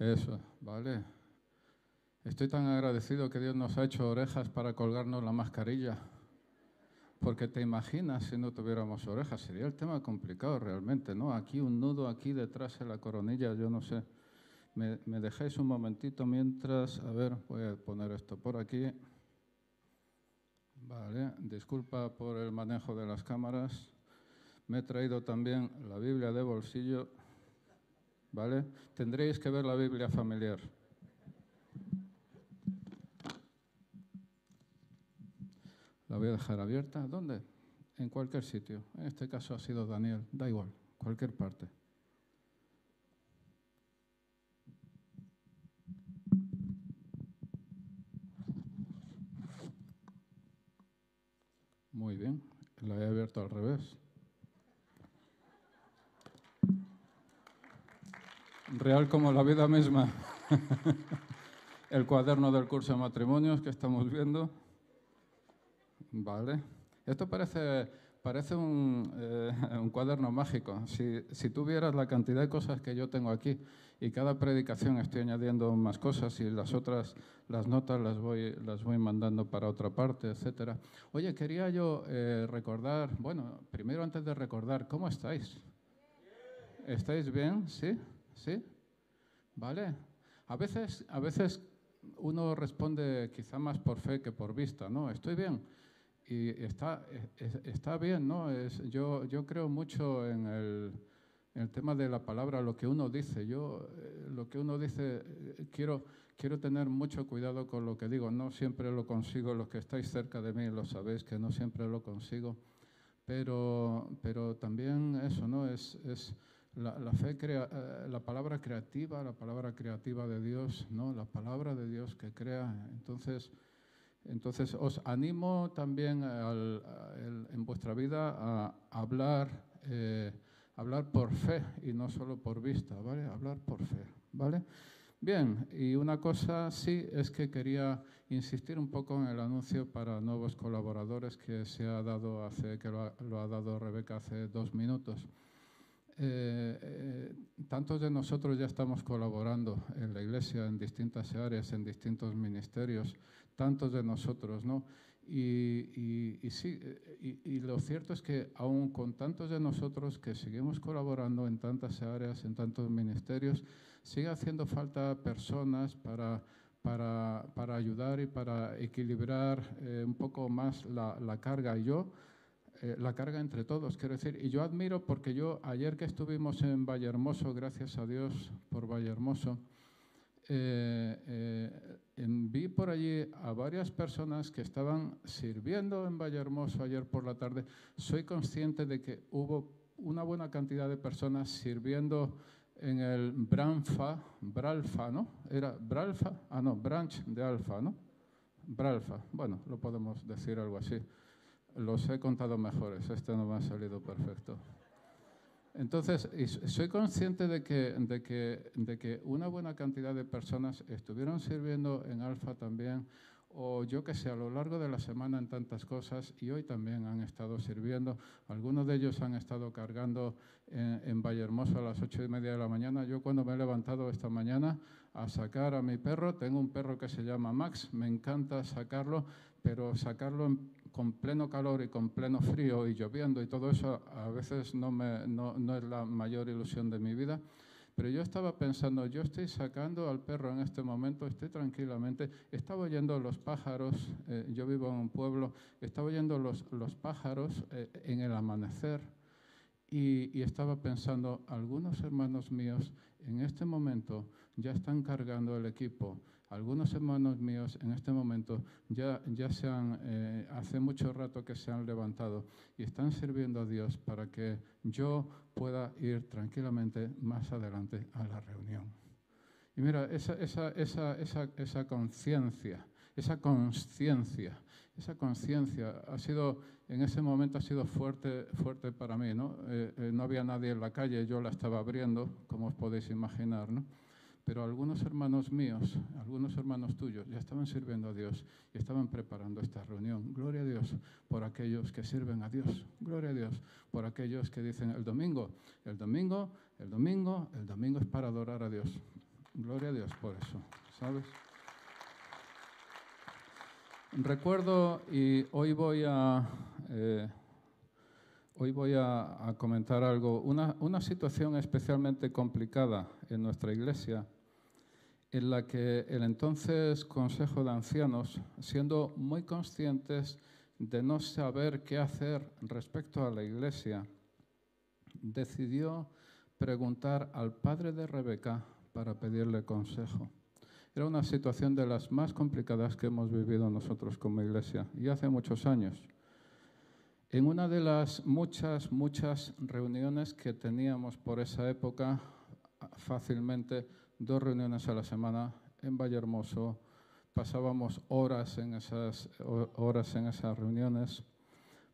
Eso, vale. Estoy tan agradecido que Dios nos ha hecho orejas para colgarnos la mascarilla. Porque te imaginas si no tuviéramos orejas, sería el tema complicado realmente, ¿no? Aquí un nudo, aquí detrás en la coronilla, yo no sé. Me, me dejéis un momentito mientras, a ver, voy a poner esto por aquí. Vale, disculpa por el manejo de las cámaras. Me he traído también la Biblia de bolsillo. ¿Vale? Tendréis que ver la Biblia familiar. La voy a dejar abierta. ¿Dónde? En cualquier sitio. En este caso ha sido Daniel. Da igual, cualquier parte. Muy bien, la he abierto al revés. Real como la vida misma. El cuaderno del curso de matrimonios que estamos viendo. Vale. Esto parece, parece un, eh, un cuaderno mágico. Si, si tú vieras la cantidad de cosas que yo tengo aquí y cada predicación estoy añadiendo más cosas y las otras, las notas las voy, las voy mandando para otra parte, etcétera. Oye, quería yo eh, recordar, bueno, primero antes de recordar, ¿cómo estáis? ¿Estáis bien? ¿Sí? ¿Sí? ¿Vale? A veces, a veces uno responde quizá más por fe que por vista, ¿no? Estoy bien. Y está, está bien, ¿no? Es, yo, yo creo mucho en el, en el tema de la palabra, lo que uno dice. Yo, eh, lo que uno dice, eh, quiero, quiero tener mucho cuidado con lo que digo. No siempre lo consigo, los que estáis cerca de mí lo sabéis que no siempre lo consigo. Pero, pero también eso, ¿no? Es la, fe, crea, eh, la palabra creativa, la palabra creativa de Dios, ¿no? La palabra de Dios que crea. Entonces, entonces os animo también en vuestra vida a hablar. Eh, hablar por fe y no solo por vista, ¿vale? Hablar por fe, ¿vale? Bien, y una cosa sí es que quería insistir un poco en el anuncio para nuevos colaboradores que se ha dado hace, que lo ha, lo ha dado Rebeca hace dos minutos. Eh, eh, tantos de nosotros ya estamos colaborando en la iglesia en distintas áreas, en distintos ministerios, tantos de nosotros, ¿no? Y, y, y sí, y, y, lo cierto es que aún con tantos de nosotros que seguimos colaborando en tantas áreas, en tantos ministerios, sigue haciendo falta personas para, para, para ayudar y para equilibrar eh, un poco más la, la carga. Y yo, eh, la carga entre todos, quiero decir, y yo admiro porque yo ayer que estuvimos en Vallehermoso, gracias a Dios por Vallehermoso, eh, eh, vi por allí a varias personas que estaban sirviendo en Vallehermoso ayer por la tarde. Soy consciente de que hubo una buena cantidad de personas sirviendo en el Branfa, Bralfa, ¿no? Era Bralfa, ah, no, Branch de Alfa, ¿no? Bralfa, bueno, lo podemos decir algo así. Los he contado mejores, este no me ha salido perfecto. Entonces, soy consciente de que, de, que, de que una buena cantidad de personas estuvieron sirviendo en Alfa también, o yo que sé, a lo largo de la semana en tantas cosas, y hoy también han estado sirviendo. Algunos de ellos han estado cargando en, en Vallehermoso a las ocho y media de la mañana. Yo cuando me he levantado esta mañana a sacar a mi perro, tengo un perro que se llama Max, me encanta sacarlo, pero sacarlo en con pleno calor y con pleno frío y lloviendo y todo eso a veces no, me, no, no, es la mayor ilusión de mi vida. Pero yo estaba pensando, yo estoy sacando al perro en este momento, estoy tranquilamente, estaba oyendo los pájaros, eh, yo vivo en un pueblo, estaba oyendo los, los pájaros eh, en el amanecer y, y estaba pensando, algunos hermanos míos en este momento ya están cargando el equipo algunos hermanos míos en este momento ya, ya se han, eh, hace mucho rato que se han levantado y están sirviendo a Dios para que yo pueda ir tranquilamente más adelante a la reunión. Y mira, esa, esa, esa, esa, conciencia, esa conciencia, esa conciencia ha sido, en ese momento ha sido fuerte, fuerte para mí, ¿no? Eh, eh, no había nadie en la calle, yo la estaba abriendo, como os podéis imaginar, ¿no? Pero algunos hermanos míos, algunos hermanos tuyos, ya estaban sirviendo a Dios y estaban preparando esta reunión. Gloria a Dios por aquellos que sirven a Dios. Gloria a Dios por aquellos que dicen el domingo, el domingo, el domingo, el domingo es para adorar a Dios. Gloria a Dios por eso, ¿sabes? Recuerdo, y hoy voy a, eh, hoy voy a, comentar algo, una, una, situación especialmente complicada en nuestra iglesia, en la que el entonces Consejo de Ancianos, siendo muy conscientes de no saber qué hacer respecto a la iglesia, decidió preguntar al padre de Rebeca para pedirle consejo. Era una situación de las más complicadas que hemos vivido nosotros como iglesia y hace muchos años. En una de las muchas, muchas reuniones que teníamos por esa época, fácilmente dos reuniones a la semana en Vallehermoso, pasábamos horas en esas, horas en esas reuniones,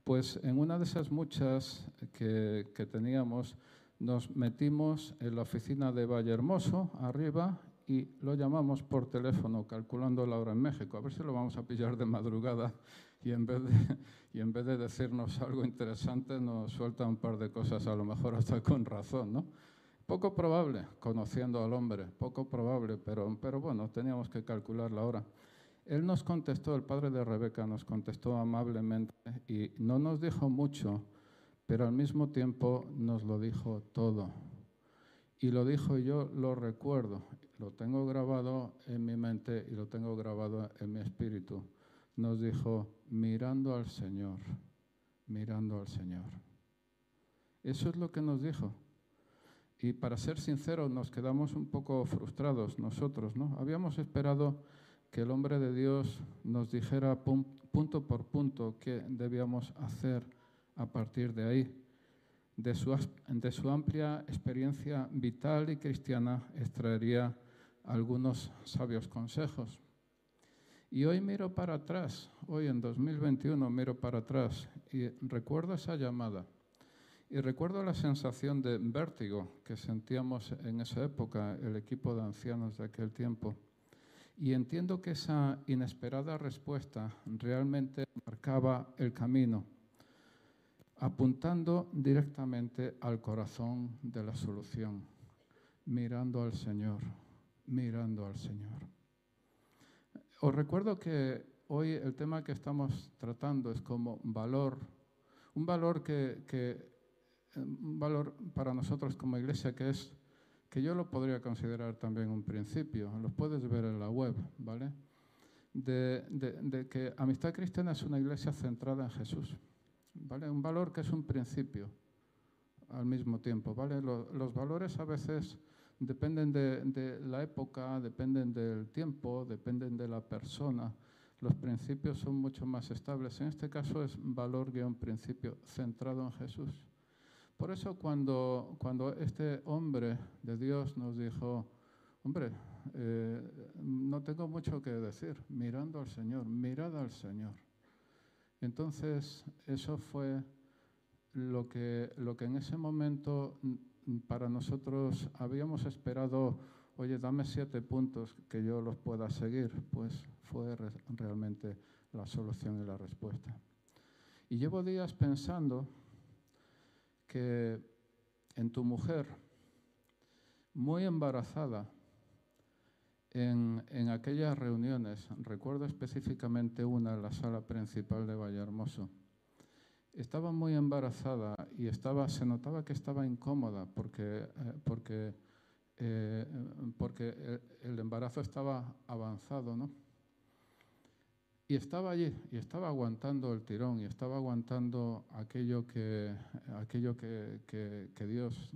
pues en una de esas muchas que, que teníamos, nos metimos en la oficina de Vallehermoso, arriba, y lo llamamos por teléfono, calculando la hora en México. A ver si lo vamos a pillar de madrugada y en vez de, y en vez de decirnos algo interesante nos suelta un par de cosas, a lo mejor hasta con razón, ¿no? Poco probable, conociendo al hombre, poco probable, pero, pero bueno, teníamos que calcular la hora. Él nos contestó, el padre de Rebeca nos contestó amablemente y no nos dijo mucho, pero al mismo tiempo nos lo dijo todo. Y lo dijo yo lo recuerdo lo tengo grabado en mi mente y lo tengo grabado en mi espíritu. Nos dijo, mirando al Señor, mirando al Señor. Eso es lo que nos dijo. Y para ser sinceros, nos quedamos un poco frustrados nosotros, ¿no? Habíamos esperado que el hombre de Dios nos dijera punto por punto qué debíamos hacer a partir de ahí. De su, de su amplia experiencia vital y cristiana extraería algunos sabios consejos. Y hoy miro para atrás, hoy en 2021 miro para atrás y recuerdo esa llamada. Y recuerdo la sensación de vértigo que sentíamos en esa época, el equipo de ancianos de aquel tiempo. Y entiendo que esa inesperada respuesta realmente marcaba el camino, apuntando directamente al corazón de la solución, mirando al Señor mirando al Señor. Os recuerdo que hoy el tema que estamos tratando es como valor, un valor que, un valor para nosotros como iglesia que es que yo lo podría considerar también un principio, lo puedes ver en la web, ¿vale? De, de, que Amistad Cristiana es una iglesia centrada en Jesús, ¿vale? Un valor que es un principio al mismo tiempo, ¿vale? los valores a veces dependen de, la época, dependen del tiempo, dependen de la persona. Los principios son mucho más estables. En este caso es valor guion principio centrado en Jesús. Por eso cuando, cuando este hombre de Dios nos dijo, hombre, eh, no tengo mucho que decir, mirando al Señor, mirad al Señor. Entonces eso fue lo que, lo que en ese momento para nosotros habíamos esperado, oye, dame siete puntos que yo los pueda seguir, pues fue realmente la solución y la respuesta. Y llevo días pensando que en tu mujer, muy embarazada, en, en, aquellas reuniones, recuerdo específicamente una en la sala principal de Vallehermoso, estaba muy embarazada y estaba, se notaba que estaba incómoda porque, eh, porque, eh, porque el, embarazo estaba avanzado, ¿no? Y estaba allí, y estaba aguantando el tirón, y estaba aguantando aquello que, aquello que, que, Dios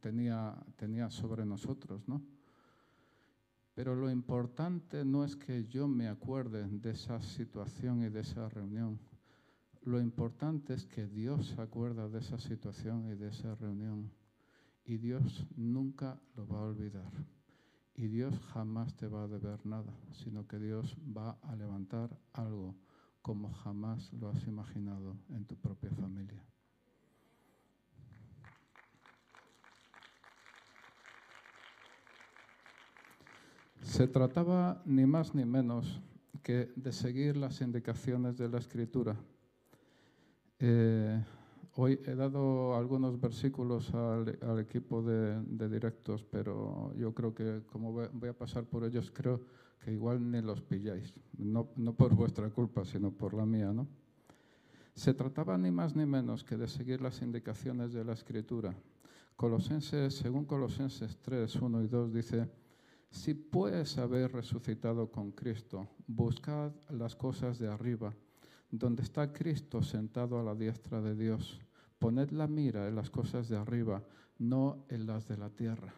tenía, tenía sobre nosotros, ¿no? Pero lo importante no es que yo me acuerde de esa situación y de esa reunión. Lo importante es que Dios se acuerda de esa situación y de esa reunión. Y Dios nunca lo va a olvidar. Y Dios jamás te va a deber nada, sino que Dios va a levantar algo como jamás lo has imaginado en tu propia familia. Se trataba ni más ni menos que de seguir las indicaciones de la Escritura eh, hoy he dado algunos versículos al, equipo de, directos, pero yo creo que como voy a pasar por ellos, creo que igual ni los pilláis. No, no por vuestra culpa, sino por la mía, ¿no? Se trataba ni más ni menos que de seguir las indicaciones de la Escritura. Colosenses, según Colosenses 3, 1 y 2 dice, si puedes haber resucitado con Cristo, buscad las cosas de arriba, donde está Cristo sentado a la diestra de Dios. Poned la mira en las cosas de arriba, no en las de la tierra.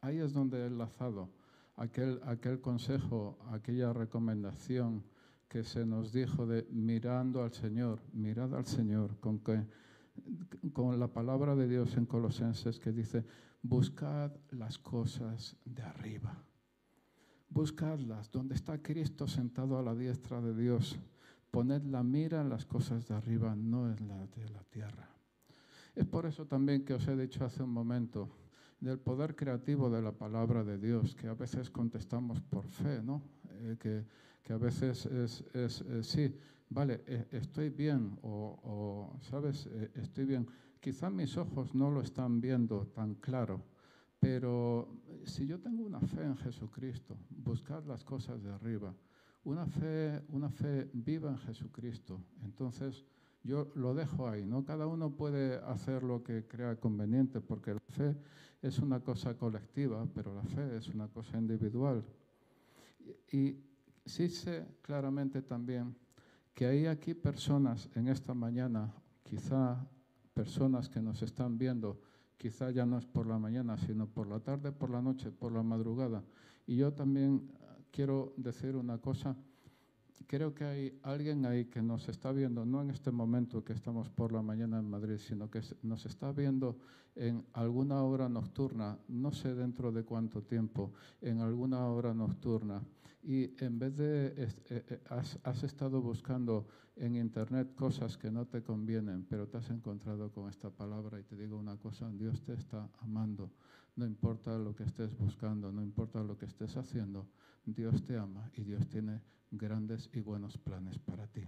Ahí es donde he enlazado aquel, aquel consejo, aquella recomendación que se nos dijo de mirando al Señor, mirad al Señor, con, que, con la palabra de Dios en Colosenses que dice, buscad las cosas de arriba. Buscadlas, donde está Cristo sentado a la diestra de Dios. Poned la mira en las cosas de arriba, no en las de la tierra. Es por eso también que os he dicho hace un momento del poder creativo de la palabra de Dios, que a veces contestamos por fe, ¿no? Eh, que que a veces es, es, sí, vale, e, estoy bien o, ¿sabes? E, estoy bien. Quizá mis ojos no lo están viendo tan claro, pero si yo tengo una fe en Jesucristo, buscar las cosas de arriba, una fe, una fe viva en Jesucristo, entonces yo lo dejo ahí, ¿no? Cada uno puede hacer lo que crea conveniente, porque la fe es una cosa colectiva, pero la fe es una cosa individual. Y, sí sé claramente también que hay aquí personas en esta mañana, quizá personas que nos están viendo, quizá ya no es por la mañana, sino por la tarde, por la noche, por la madrugada. Y yo también quiero decir una cosa, creo que hay alguien ahí que nos está viendo, no en este momento que estamos por la mañana en Madrid, sino que nos está viendo en alguna hora nocturna, no sé dentro de cuánto tiempo, en alguna hora nocturna y en vez de eh, eh, has, estado buscando en internet cosas que no te convienen, pero te has encontrado con esta palabra y te digo una cosa, Dios te está amando. No importa lo que estés buscando, no importa lo que estés haciendo, Dios te ama y Dios tiene grandes y buenos planes para ti.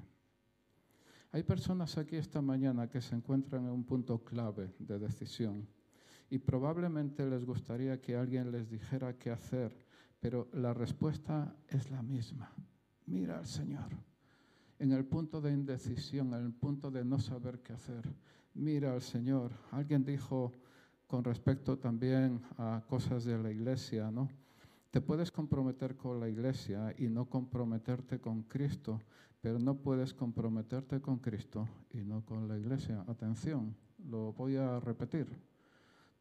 Hay personas aquí esta mañana que se encuentran en un punto clave de decisión y probablemente les gustaría que alguien les dijera qué hacer pero la respuesta es la misma. Mira al Señor. En el punto de indecisión, en el punto de no saber qué hacer, mira al Señor. Alguien dijo con respecto también a cosas de la iglesia, ¿no? Te puedes comprometer con la iglesia y no comprometerte con Cristo, pero no puedes comprometerte con Cristo y no con la iglesia. Atención, lo voy a repetir.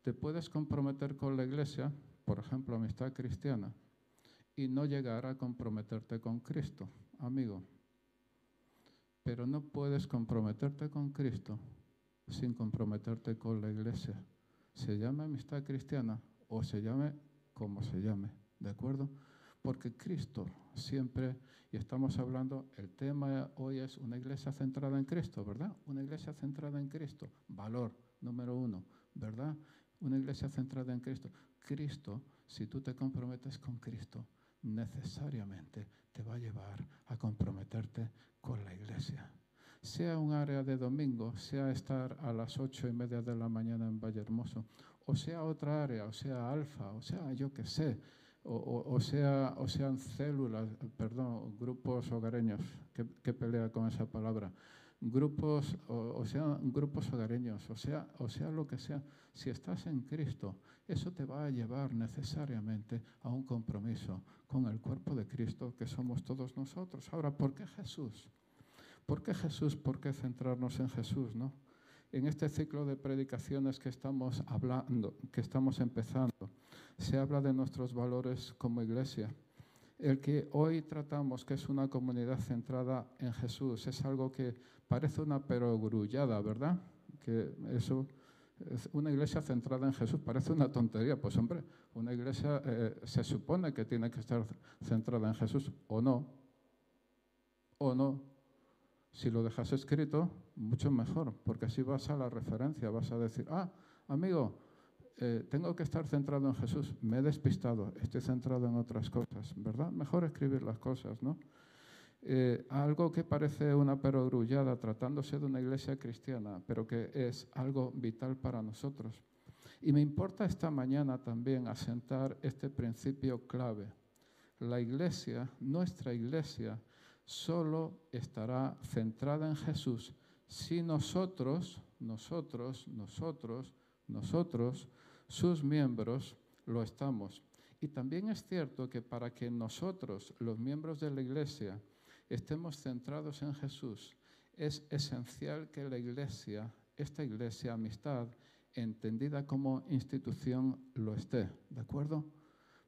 Te puedes comprometer con la iglesia, por ejemplo, amistad cristiana, y no llegar a comprometerte con Cristo, amigo. Pero no puedes comprometerte con Cristo sin comprometerte con la iglesia. Se llame amistad cristiana o se llame como se llame, ¿de acuerdo? Porque Cristo siempre, y estamos hablando, el tema hoy es una iglesia centrada en Cristo, ¿verdad? Una iglesia centrada en Cristo, valor número uno, ¿verdad? Una iglesia centrada en Cristo. Cristo, si tú te comprometes con Cristo, necesariamente te va a llevar a comprometerte con la iglesia. Sea un área de domingo, sea estar a las ocho y media de la mañana en Valle Hermoso, o sea otra área, o sea alfa, o sea yo que sé, o, sea, o sean células, perdón, grupos hogareños, que pelea con esa palabra, grupos, o, sea, grupos hogareños, o sea, o sea lo que sea, si estás en Cristo, eso te va a llevar necesariamente a un compromiso con el cuerpo de Cristo que somos todos nosotros. Ahora, ¿por qué Jesús? ¿Por qué Jesús? ¿Por qué centrarnos en Jesús, no? En este ciclo de predicaciones que estamos hablando, que estamos empezando, se habla de nuestros valores como iglesia. El que hoy tratamos, que es una comunidad centrada en Jesús, es algo que Parece una perogrullada, ¿verdad? Que eso es una iglesia centrada en Jesús parece una tontería. Pues hombre, una iglesia eh, se supone que tiene que estar centrada en Jesús, o no, o no. Si lo dejas escrito, mucho mejor, porque así vas a la referencia, vas a decir, ah, amigo, eh, tengo que estar centrado en Jesús, me he despistado, estoy centrado en otras cosas, ¿verdad? Mejor escribir las cosas, ¿no? eh, algo que parece una perogrullada tratándose de una iglesia cristiana, pero que es algo vital para nosotros. Y me importa esta mañana también asentar este principio clave. La iglesia, nuestra iglesia, solo estará centrada en Jesús si nosotros, nosotros, nosotros, nosotros, sus miembros, lo estamos. Y también es cierto que para que nosotros, los miembros de la iglesia, estemos centrados en Jesús, es esencial que la iglesia, esta iglesia, amistad, entendida como institución, lo esté, ¿de acuerdo?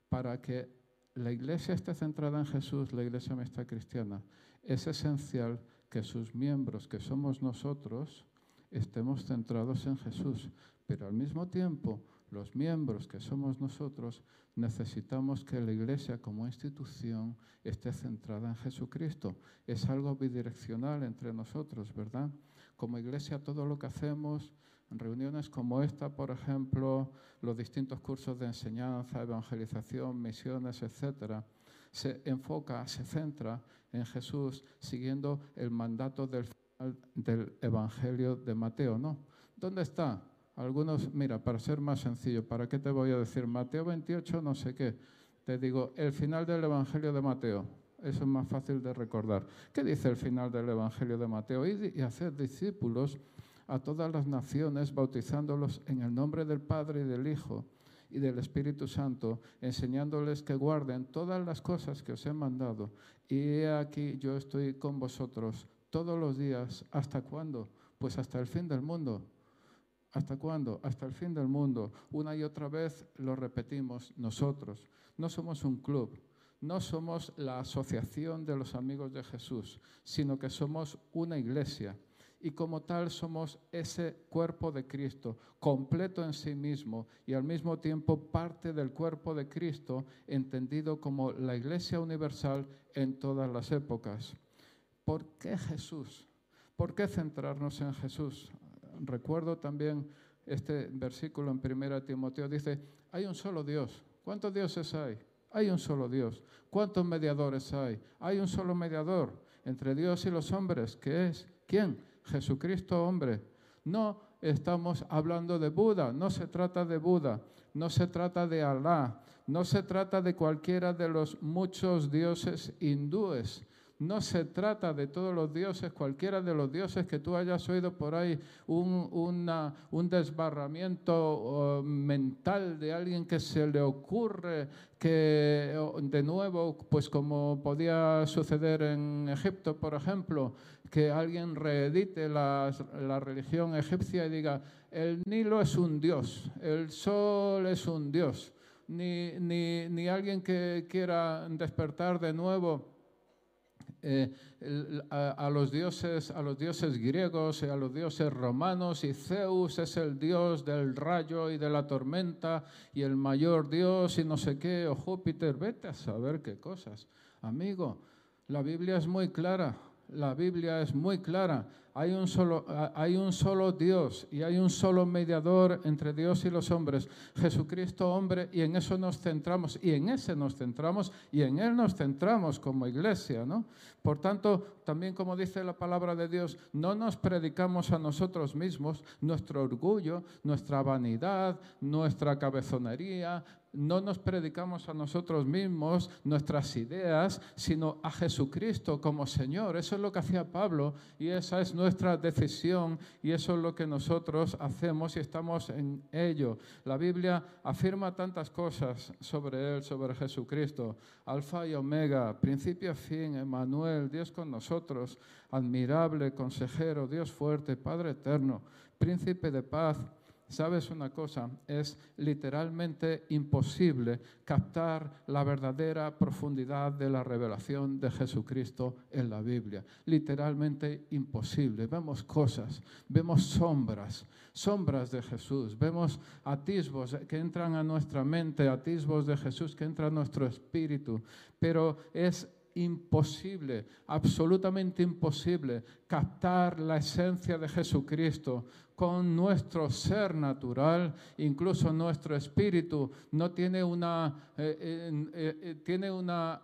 Para que la iglesia esté centrada en Jesús, la iglesia amistad cristiana, es esencial que sus miembros, que somos nosotros, estemos centrados en Jesús, pero al mismo tiempo los miembros que somos nosotros necesitamos que la Iglesia como institución esté centrada en Jesucristo. Es algo bidireccional entre nosotros, ¿verdad? Como Iglesia todo lo que hacemos, reuniones como esta, por ejemplo, los distintos cursos de enseñanza, evangelización, misiones, etcétera, se enfoca, se centra en Jesús siguiendo el mandato del del Evangelio de Mateo, ¿no? ¿Dónde está? Algunos, mira, para ser más sencillo, ¿para qué te voy a decir? Mateo 28, no sé qué. Te digo, el final del Evangelio de Mateo. Eso es más fácil de recordar. ¿Qué dice el final del Evangelio de Mateo? Y, y hacer discípulos a todas las naciones, bautizándolos en el nombre del Padre y del Hijo y del Espíritu Santo, enseñándoles que guarden todas las cosas que os he mandado. Y he aquí yo estoy con vosotros todos los días. ¿Hasta cuándo? Pues hasta el fin del mundo. ¿Hasta cuándo? Hasta el fin del mundo. Una y otra vez lo repetimos nosotros. No somos un club, no somos la asociación de los amigos de Jesús, sino que somos una iglesia. Y como tal somos ese cuerpo de Cristo, completo en sí mismo y al mismo tiempo parte del cuerpo de Cristo, entendido como la iglesia universal en todas las épocas. ¿Por qué Jesús? ¿Por qué centrarnos en Jesús? recuerdo también este versículo en 1 Timoteo, dice, hay un solo Dios. ¿Cuántos dioses hay? Hay un solo Dios. ¿Cuántos mediadores hay? Hay un solo mediador entre Dios y los hombres, que es, ¿quién? Jesucristo hombre. No estamos hablando de Buda, no se trata de Buda, no se trata de Alá, no se trata de cualquiera de los muchos dioses hindúes, no se trata de todos los dioses, cualquiera de los dioses que tú hayas oído por ahí, un, un desbarramiento mental de alguien que se le ocurre que, de nuevo, pues como podía suceder en Egipto, por ejemplo, que alguien reedite la, la religión egipcia y diga, el Nilo es un dios, el sol es un dios. Ni, ni, ni alguien que quiera despertar de nuevo eh, a, los dioses, a los dioses griegos y a los dioses romanos, y Zeus es el dios del rayo y de la tormenta, y el mayor dios y no sé qué, o Júpiter, vete a saber qué cosas. Amigo, la Biblia es muy clara, la Biblia es muy clara. Hay un, solo, hay un solo Dios y hay un solo mediador entre Dios y los hombres, Jesucristo hombre, y en eso nos centramos, y en ese nos centramos, y en Él nos centramos como iglesia. ¿no? Por tanto, también como dice la palabra de Dios, no nos predicamos a nosotros mismos nuestro orgullo, nuestra vanidad, nuestra cabezonería, no nos predicamos a nosotros mismos nuestras ideas, sino a Jesucristo como Señor. Eso es lo que hacía Pablo y esa es nuestra decisión y eso es lo que nosotros hacemos y estamos en ello. La Biblia afirma tantas cosas sobre Él, sobre Jesucristo. Alfa y Omega, principio y fin, Emmanuel, Dios con nosotros, admirable, consejero, Dios fuerte, Padre eterno, príncipe de paz ¿Sabes una cosa? Es literalmente imposible captar la verdadera profundidad de la revelación de Jesucristo en la Biblia. Literalmente imposible. Vemos cosas, vemos sombras, sombras de Jesús, vemos atisbos que entran a nuestra mente, atisbos de Jesús que entran a nuestro espíritu, pero es imposible, absolutamente imposible, captar la esencia de Jesucristo con nuestro ser natural, incluso nuestro espíritu, no tiene una, eh, eh, eh, tiene una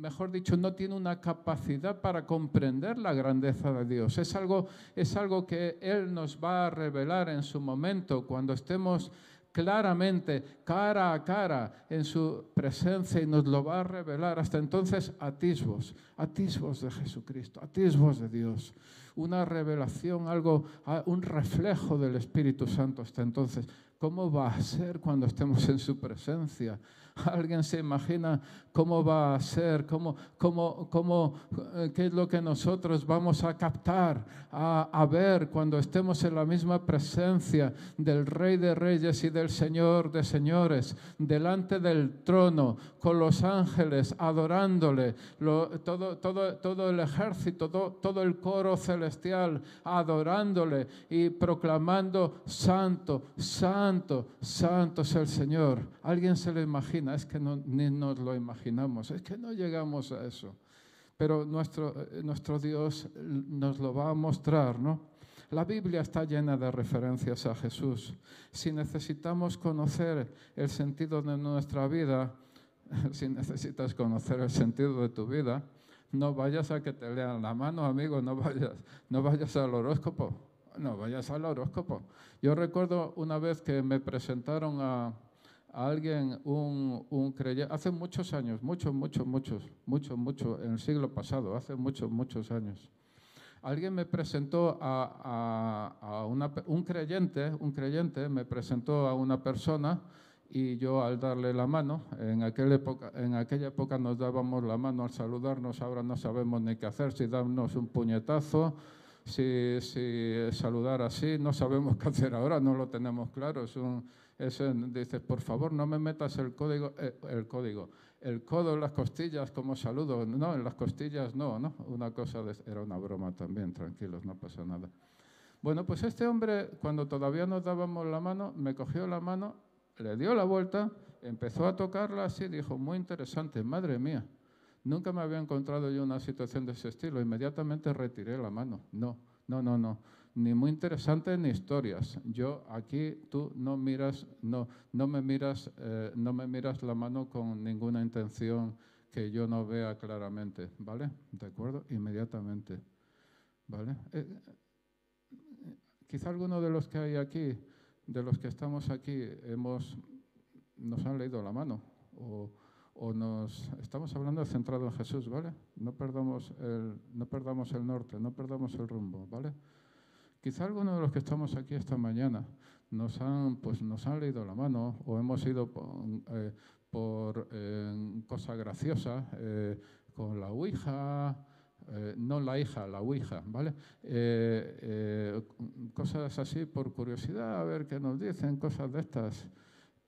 mejor dicho, no tiene una capacidad para comprender la grandeza de Dios. Es algo, es algo que Él nos va a revelar en su momento, cuando estemos claramente, cara a cara, en su presencia y nos lo va a revelar. Hasta entonces, atisbos, atisbos de Jesucristo, atisbos de Dios. Una revelación, algo, un reflejo del Espíritu Santo hasta entonces. ¿Cómo va a ser cuando estemos en su presencia? ¿Alguien se imagina cómo va a ser? ¿Cómo, cómo, cómo, eh, ¿Qué es lo que nosotros vamos a captar, a, a, ver cuando estemos en la misma presencia del Rey de Reyes y del Señor de Señores, delante del trono, con los ángeles, adorándole, todo, todo, todo el ejército, todo, todo el coro celestial, adorándole y proclamando, Santo, Santo, Santo es el Señor. ¿Alguien se lo imagina? Es que no, ni nos lo imaginamos, es que no llegamos a eso. Pero nuestro, eh, nuestro Dios nos lo va a mostrar, ¿no? La Biblia está llena de referencias a Jesús. Si necesitamos conocer el sentido de nuestra vida, si necesitas conocer el sentido de tu vida, no vayas a que te lean la mano, amigo, no vayas, no vayas al horóscopo, no vayas al horóscopo. Yo recuerdo una vez que me presentaron a, alguien, un, un creyente, hace muchos años, muchos, muchos, muchos, muchos, muchos, en el siglo pasado, hace muchos, muchos años. Alguien me presentó a, a, una, un creyente, un creyente me presentó a una persona y yo al darle la mano, en aquella, época, en aquella época nos dábamos la mano al saludarnos, ahora no sabemos ni qué hacer, si darnos un puñetazo, si, si saludar así, no sabemos qué hacer ahora, no lo tenemos claro. Es un, dices, por favor, no me metas el código, eh, el código, el codo en las costillas como saludo. No, en las costillas no, ¿no? Una cosa, era una broma también, tranquilos, no pasa nada. Bueno, pues este hombre, cuando todavía nos dábamos la mano, me cogió la mano, le dio la vuelta, empezó a tocarla así, dijo, muy interesante, madre mía. Nunca me había encontrado yo una situación de ese estilo. Inmediatamente retiré la mano. No, no, no, no. Ni muy interesante ni historias. Yo aquí tú no miras, no, no me miras, eh, no me miras la mano con ninguna intención que yo no vea claramente, ¿vale? ¿De acuerdo? Inmediatamente, ¿vale? Eh, quizá alguno de los que hay aquí, de los que estamos aquí, hemos, nos han leído la mano o nos estamos hablando centrado en Jesús, ¿vale? No perdamos el, no perdamos el norte, no perdamos el rumbo, ¿vale? Quizá algunos de los que estamos aquí esta mañana nos han, pues, nos han leído la mano o hemos ido por, eh, cosa graciosa eh, con la Ouija, eh, no la hija, la Ouija, ¿vale? cosas así por curiosidad, a ver qué nos dicen, cosas de estas.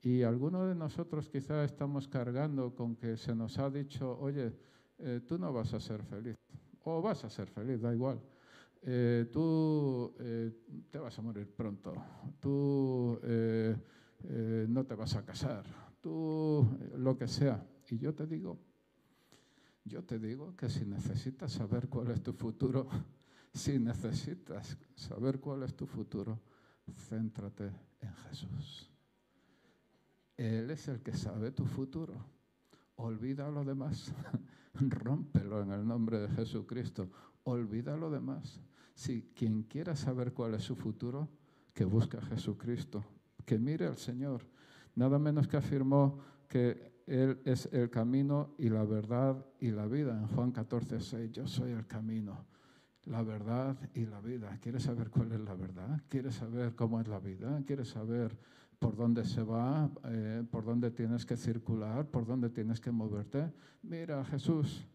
Y algunos de nosotros quizá estamos cargando con que se nos ha dicho, oye, eh, tú no vas a ser feliz, o vas a ser feliz, da igual. Eh, tú eh, te vas a morir pronto, tú no te vas a casar, tú lo que sea. Y yo te digo, yo te digo que si necesitas saber cuál es tu futuro, si necesitas saber cuál es tu futuro, céntrate en Jesús. Él es el que sabe tu futuro. Olvida lo demás. Rómpelo en el nombre de Jesucristo. Olvida lo demás. Si quien quiera saber cuál es su futuro, que busque a Jesucristo, que mire al Señor. Nada menos que afirmó que Él es el camino y la verdad y la vida. En Juan 14, 6, yo soy el camino, la verdad y la vida. ¿Quieres saber cuál es la verdad? ¿Quieres saber cómo es la vida? ¿Quieres saber por dónde se va, eh, por dónde tienes que circular, por dónde tienes que moverte. Mira, Jesús,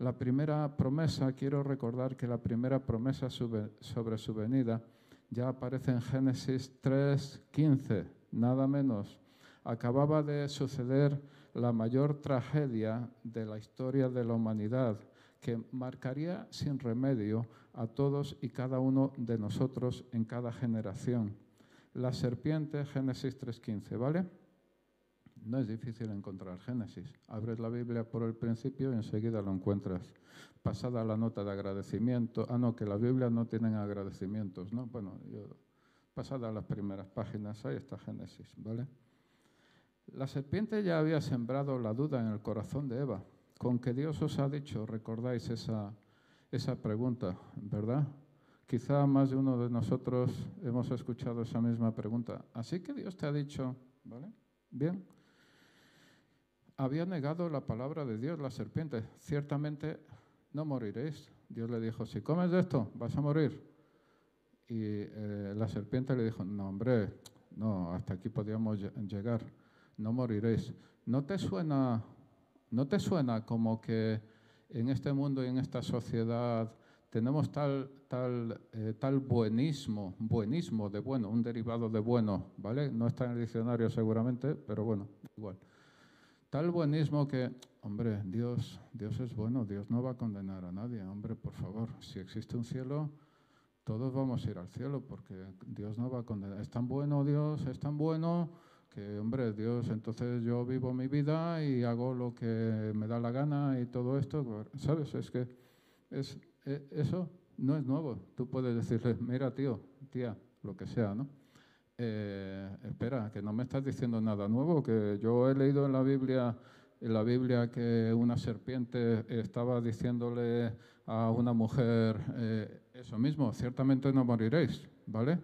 la primera promesa, quiero recordar que la primera promesa sobre su venida ya aparece en Génesis 3:15, nada menos. Acababa de suceder la mayor tragedia de la historia de la humanidad, que marcaría sin remedio a todos y cada uno de nosotros en cada generación la serpiente, Génesis 3.15, ¿vale? No es difícil encontrar Génesis. Abres la Biblia por el principio y enseguida lo encuentras. Pasada la nota de agradecimiento. Ah, no, que las Biblias no tienen agradecimientos, ¿no? Bueno, yo, pasada las primeras páginas, ahí está Génesis, ¿vale? La serpiente ya había sembrado la duda en el corazón de Eva. Con que Dios os ha dicho, recordáis esa, esa pregunta, ¿verdad? Quizá más de uno de nosotros hemos escuchado esa misma pregunta. Así que Dios te ha dicho, ¿vale? Bien. Había negado la palabra de Dios, la serpiente. Ciertamente no moriréis. Dios le dijo, si comes de esto, vas a morir. Y eh, la serpiente le dijo, no, hombre, no, hasta aquí podíamos llegar. No moriréis. ¿No te suena, no te suena como que en este mundo y en esta sociedad tenemos tal, tal, eh, tal buenismo, buenismo de bueno, un derivado de bueno, ¿vale? No está en el diccionario seguramente, pero bueno, igual. Tal buenismo que, hombre, Dios, Dios es bueno, Dios no va a condenar a nadie, hombre, por favor, si existe un cielo, todos vamos a ir al cielo porque Dios no va a condenar. Es tan bueno Dios, es tan bueno que, hombre, Dios, entonces yo vivo mi vida y hago lo que me da la gana y todo esto, ¿sabes? Es que es, e, eso no es nuevo. Tú puedes decirle, mira, tío, tía, lo que sea, ¿no? Eh, espera, que no me estás diciendo nada nuevo, que yo he leído en la Biblia, en la Biblia que una serpiente estaba diciéndole a una mujer eh, eso mismo, ciertamente no moriréis, ¿vale?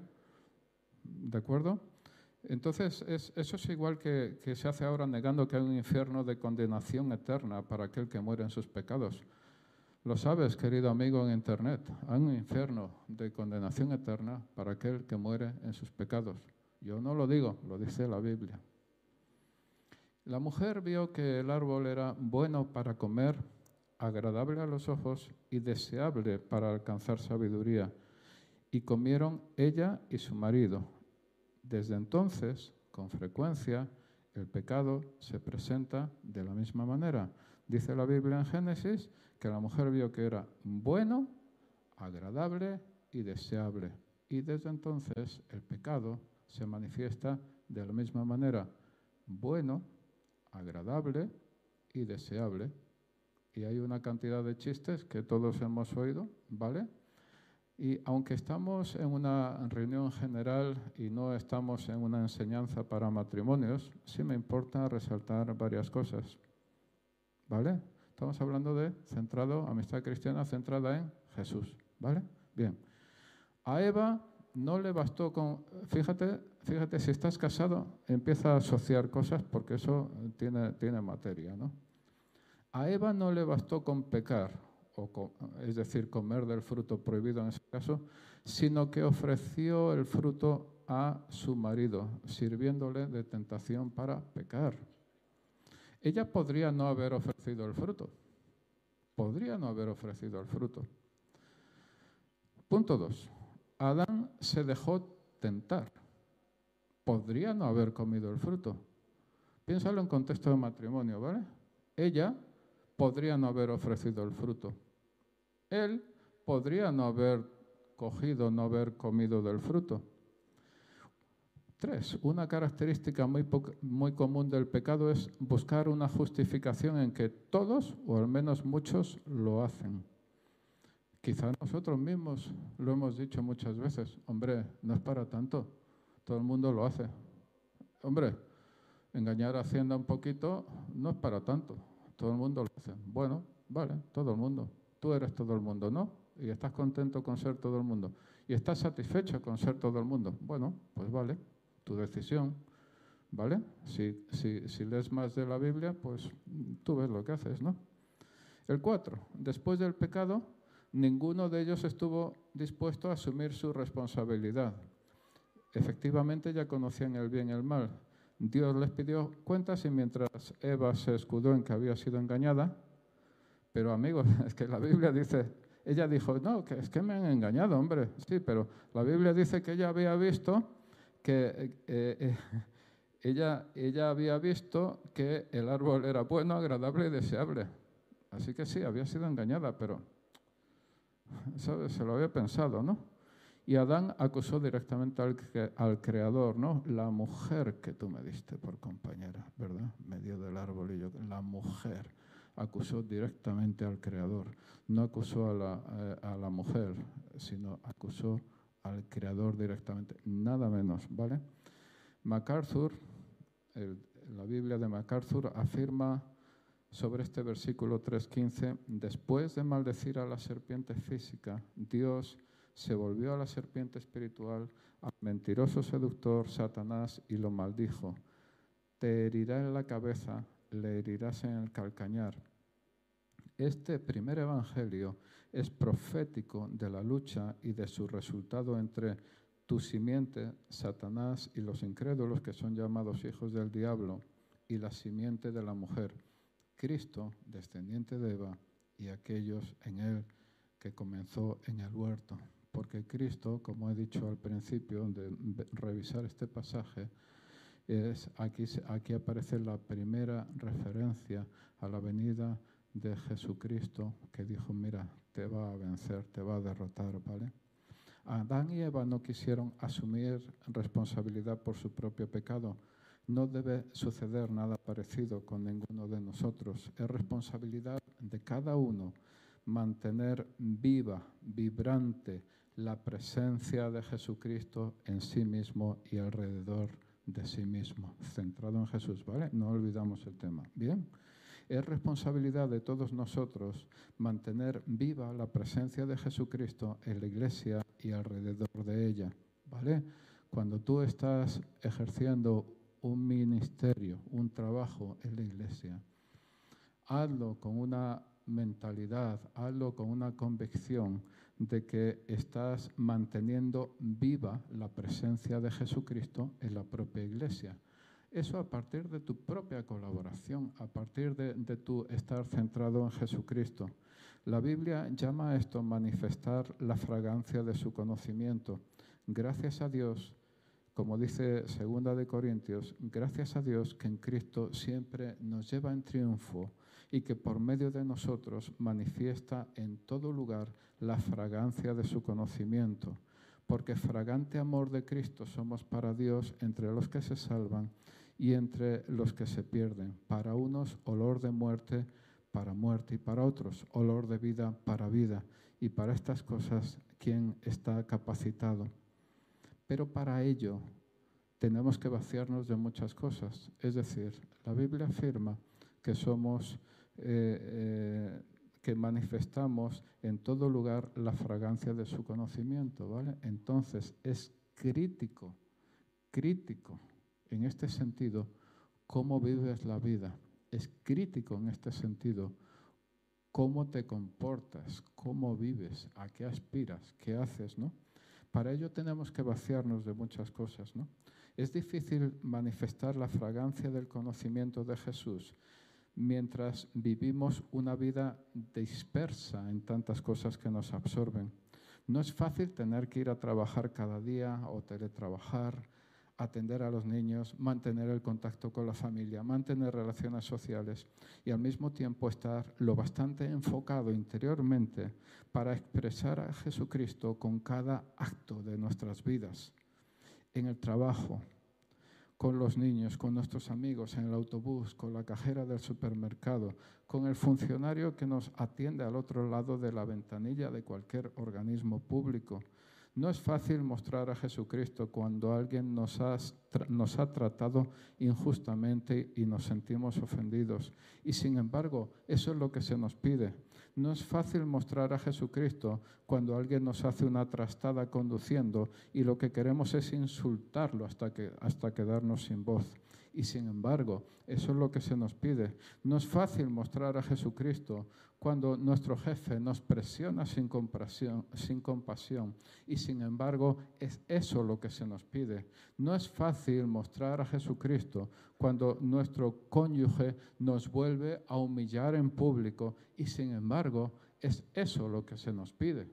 ¿De acuerdo? Entonces, eso es igual que, que se hace ahora negando que hay un infierno de condenación eterna para aquel que muere en sus pecados. Lo sabes, querido amigo en Internet, hay un infierno de condenación eterna para aquel que muere en sus pecados. Yo no lo digo, lo dice la Biblia. La mujer vio que el árbol era bueno para comer, agradable a los ojos y deseable para alcanzar sabiduría. Y comieron ella y su marido. Desde entonces, con frecuencia, el pecado se presenta de la misma manera. Dice la Biblia en Génesis que la mujer vio que era bueno, agradable y deseable. Y desde entonces el pecado se manifiesta de la misma manera, bueno, agradable y deseable. Y hay una cantidad de chistes que todos hemos oído, ¿vale? Y aunque estamos en una reunión general y no estamos en una enseñanza para matrimonios, sí me importa resaltar varias cosas. ¿Vale? Estamos hablando de centrado, amistad cristiana centrada en Jesús. ¿Vale? Bien. A Eva no le bastó con. Fíjate, fíjate, si estás casado, empieza a asociar cosas porque eso tiene, tiene materia, ¿no? A Eva no le bastó con pecar, o es decir, comer del fruto prohibido en ese caso, sino que ofreció el fruto a su marido, sirviéndole de tentación para pecar. Ella podría no haber ofrecido el fruto. Podría no haber ofrecido el fruto. Punto dos. Adán se dejó tentar. Podría no haber comido el fruto. Piénsalo en contexto de matrimonio, ¿vale? Ella podría no haber ofrecido el fruto. Él podría no haber cogido, no haber comido del fruto. Tres, una característica muy, muy común del pecado es buscar una justificación en que todos, o al menos muchos, lo hacen. Quizá nosotros mismos lo hemos dicho muchas veces, hombre, no es para tanto, todo el mundo lo hace. Hombre, engañar a Hacienda un poquito no es para tanto, todo el mundo lo hace. Bueno, vale, todo el mundo. Tú eres todo el mundo, ¿no? Y estás contento con ser todo el mundo. Y estás satisfecho con ser todo el mundo. Bueno, pues vale, tu decisión, ¿vale? Si, si, lees más de la Biblia, pues tú ves lo que haces, ¿no? El 4. Después del pecado, ninguno de ellos estuvo dispuesto a asumir su responsabilidad. Efectivamente ya conocían el bien y el mal. Dios les pidió cuentas y mientras Eva se escudó en que había sido engañada, pero amigos, es que la Biblia dice, ella dijo, no, es que me han engañado, hombre. Sí, pero la Biblia dice que ella había visto que eh, eh, ella, ella había visto que el árbol era bueno, agradable y deseable. Así que sí, había sido engañada, pero se lo había pensado, ¿no? Y Adán acusó directamente al, al, Creador, ¿no? La mujer que tú me diste por compañera, ¿verdad? Me dio del árbol y yo, la mujer acusó directamente al Creador. No acusó a la, eh, a la mujer, sino acusó al Creador directamente. Nada menos, ¿vale? MacArthur, la Biblia de MacArthur, afirma sobre este versículo 3.15, después de maldecir a la serpiente física, Dios se volvió a la serpiente espiritual, al mentiroso seductor Satanás y lo maldijo. Te herirá en la cabeza, le herirás en el calcañar. Este primer evangelio es profético de la lucha y de su resultado entre tu simiente, Satanás, y los incrédulos que son llamados hijos del diablo, y la simiente de la mujer, Cristo, descendiente de Eva, y aquellos en él que comenzó en el huerto porque Cristo, como he dicho al principio de revisar este pasaje, es, aquí, aquí aparece la primera referencia a la venida de Jesucristo que dijo, mira, te va a vencer, te va a derrotar, ¿vale? Adán y Eva no quisieron asumir responsabilidad por su propio pecado. No debe suceder nada parecido con ninguno de nosotros. Es responsabilidad de cada uno mantener viva, vibrante, la presencia de Jesucristo en sí mismo y alrededor de sí mismo, centrado en Jesús, ¿vale? No olvidamos el tema. Bien, es responsabilidad de todos nosotros mantener viva la presencia de Jesucristo en la iglesia y alrededor de ella, ¿vale? Cuando tú estás ejerciendo un ministerio, un trabajo en la iglesia, hazlo con una mentalidad, hazlo con una convicción de que estás manteniendo viva la presencia de Jesucristo en la propia iglesia. Eso a partir de tu propia colaboración, a partir de, tu estar centrado en Jesucristo. La Biblia llama a esto manifestar la fragancia de su conocimiento. Gracias a Dios, como dice Segunda de Corintios, gracias a Dios que en Cristo siempre nos lleva en triunfo y que por medio de nosotros manifiesta en todo lugar la fragancia de su conocimiento, porque fragante amor de Cristo somos para Dios entre los que se salvan y entre los que se pierden. Para unos olor de muerte para muerte y para otros olor de vida para vida. Y para estas cosas, ¿quién está capacitado? Pero para ello tenemos que vaciarnos de muchas cosas. Es decir, la Biblia afirma que somos eh, eh, que manifestamos en todo lugar la fragancia de su conocimiento, ¿vale? Entonces es crítico, crítico en este sentido cómo vives la vida. Es crítico en este sentido cómo te comportas, cómo vives, a qué aspiras, qué haces, ¿no? Para ello tenemos que vaciarnos de muchas cosas, ¿no? Es difícil manifestar la fragancia del conocimiento de Jesús mientras vivimos una vida dispersa en tantas cosas que nos absorben. No es fácil tener que ir a trabajar cada día o teletrabajar, atender a los niños, mantener el contacto con la familia, mantener relaciones sociales y al mismo tiempo estar lo bastante enfocado interiormente para expresar a Jesucristo con cada acto de nuestras vidas, en el trabajo, con los niños, con nuestros amigos en el autobús, con la cajera del supermercado, con el funcionario que nos atiende al otro lado de la ventanilla de cualquier organismo público. No es fácil mostrar a Jesucristo cuando alguien nos ha, nos ha tratado injustamente y nos sentimos ofendidos. Y sin embargo, eso es lo que se nos pide. No es fácil mostrar a Jesucristo cuando alguien nos hace una trastada conduciendo y lo que queremos es insultarlo hasta, que, hasta quedarnos sin voz. Y sin embargo, eso es lo que se nos pide. No es fácil mostrar a Jesucristo cuando nuestro jefe nos presiona sin compasión, sin compasión. Y sin embargo, es eso lo que se nos pide. No es fácil mostrar a Jesucristo cuando nuestro cónyuge nos vuelve a humillar en público. Y sin embargo, es eso lo que se nos pide.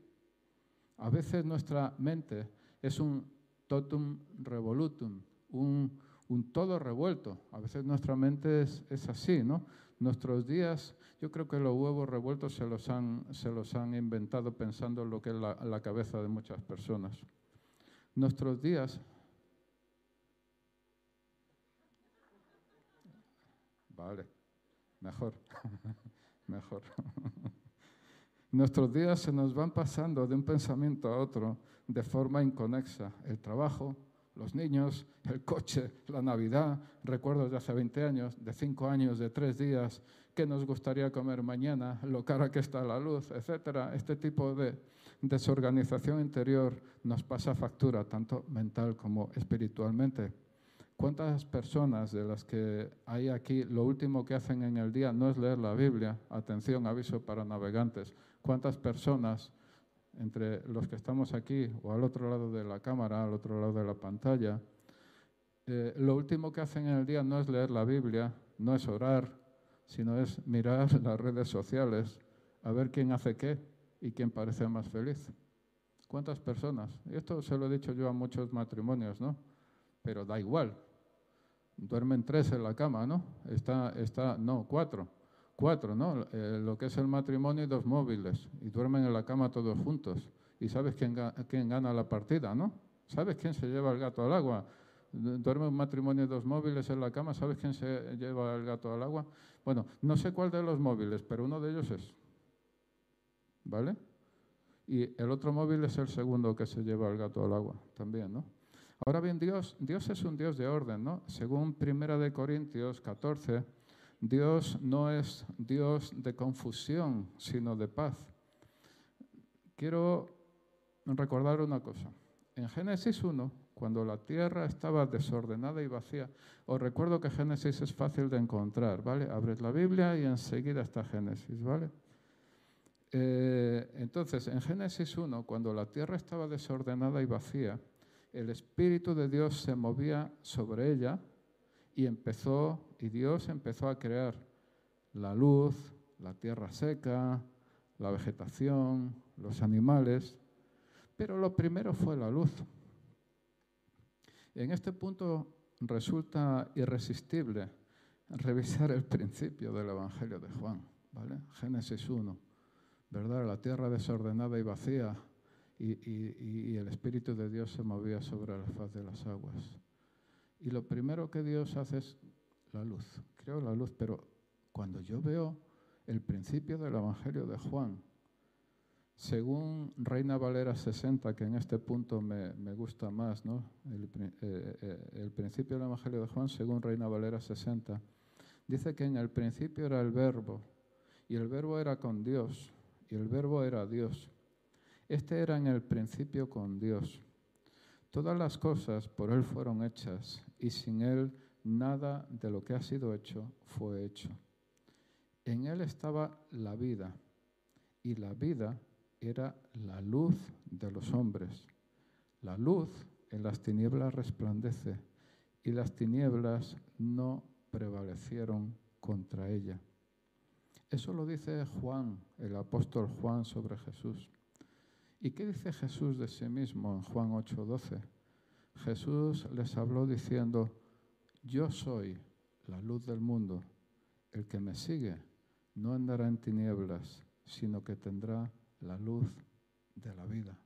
A veces nuestra mente es un totum revolutum, un, un todo revuelto. A veces nuestra mente es, así, ¿no? Nuestros días, yo creo que los huevos revueltos se los han, se los han inventado pensando en lo que es la cabeza de muchas personas. Nuestros días... Vale, mejor, mejor. Nuestros días se nos van pasando de un pensamiento a otro de forma inconexa. El trabajo, los niños, el coche, la Navidad, recuerdos de hace 20 años, de 5 años, de 3 días, qué nos gustaría comer mañana, lo cara que está la luz, etc. Este tipo de desorganización interior nos pasa factura, tanto mental como espiritualmente. ¿Cuántas personas de las que hay aquí, lo último que hacen en el día no es leer la Biblia? Atención, aviso para navegantes. ¿Cuántas personas entre los que estamos aquí o al otro lado de la cámara, al otro lado de la pantalla, eh, lo último que hacen en el día no es leer la Biblia, no es orar, sino es mirar las redes sociales, a ver quién hace qué y quién parece más feliz. ¿Cuántas personas? Y esto se lo he dicho yo a muchos matrimonios, ¿no? Pero da igual. Duermen tres en la cama, ¿no? Está, está, no, cuatro cuatro, ¿no? Eh, lo que es el matrimonio y dos móviles, y duermen en la cama todos juntos. Y sabes quién, quién gana la partida, ¿no? ¿Sabes quién se lleva el gato al agua? Duerme un matrimonio y dos móviles en la cama, ¿sabes quién se lleva el gato al agua? Bueno, no sé cuál de los móviles, pero uno de ellos es. ¿Vale? Y el otro móvil es el segundo que se lleva el gato al agua, también, ¿no? Ahora bien, Dios, Dios es un Dios de orden, ¿no? Según Primera de Corintios 14, Dios no es Dios de confusión, sino de paz. Quiero recordar una cosa. En Génesis 1, cuando la tierra estaba desordenada y vacía, os recuerdo que Génesis es fácil de encontrar, ¿vale? Abres la Biblia y enseguida está Génesis, ¿vale? Eh, entonces, en Génesis 1, cuando la tierra estaba desordenada y vacía, el Espíritu de Dios se movía sobre ella y empezó, y Dios empezó a crear la luz, la tierra seca, la vegetación, los animales, pero lo primero fue la luz. En este punto resulta irresistible revisar el principio del Evangelio de Juan, ¿vale? Génesis 1, ¿verdad? La tierra desordenada y vacía y, y el Espíritu de Dios se movía sobre la faz de las aguas. Y lo primero que Dios hace es la luz. Creo la luz, pero cuando yo veo el principio del Evangelio de Juan, según Reina Valera 60, que en este punto me, gusta más, ¿no? El, eh, eh, el, principio del Evangelio de Juan, según Reina Valera 60, dice que en el principio era el verbo, y el verbo era con Dios, y el verbo era Dios. Este era en el principio con Dios. Todas las cosas por Él fueron hechas y sin Él nada de lo que ha sido hecho fue hecho. En Él estaba la vida y la vida era la luz de los hombres. La luz en las tinieblas resplandece y las tinieblas no prevalecieron contra ella. Eso lo dice Juan, el apóstol Juan sobre Jesús. ¿Y qué dice Jesús de sí mismo en Juan 8:12? Jesús les habló diciendo, yo soy la luz del mundo. El que me sigue no andará en tinieblas, sino que tendrá la luz de la vida.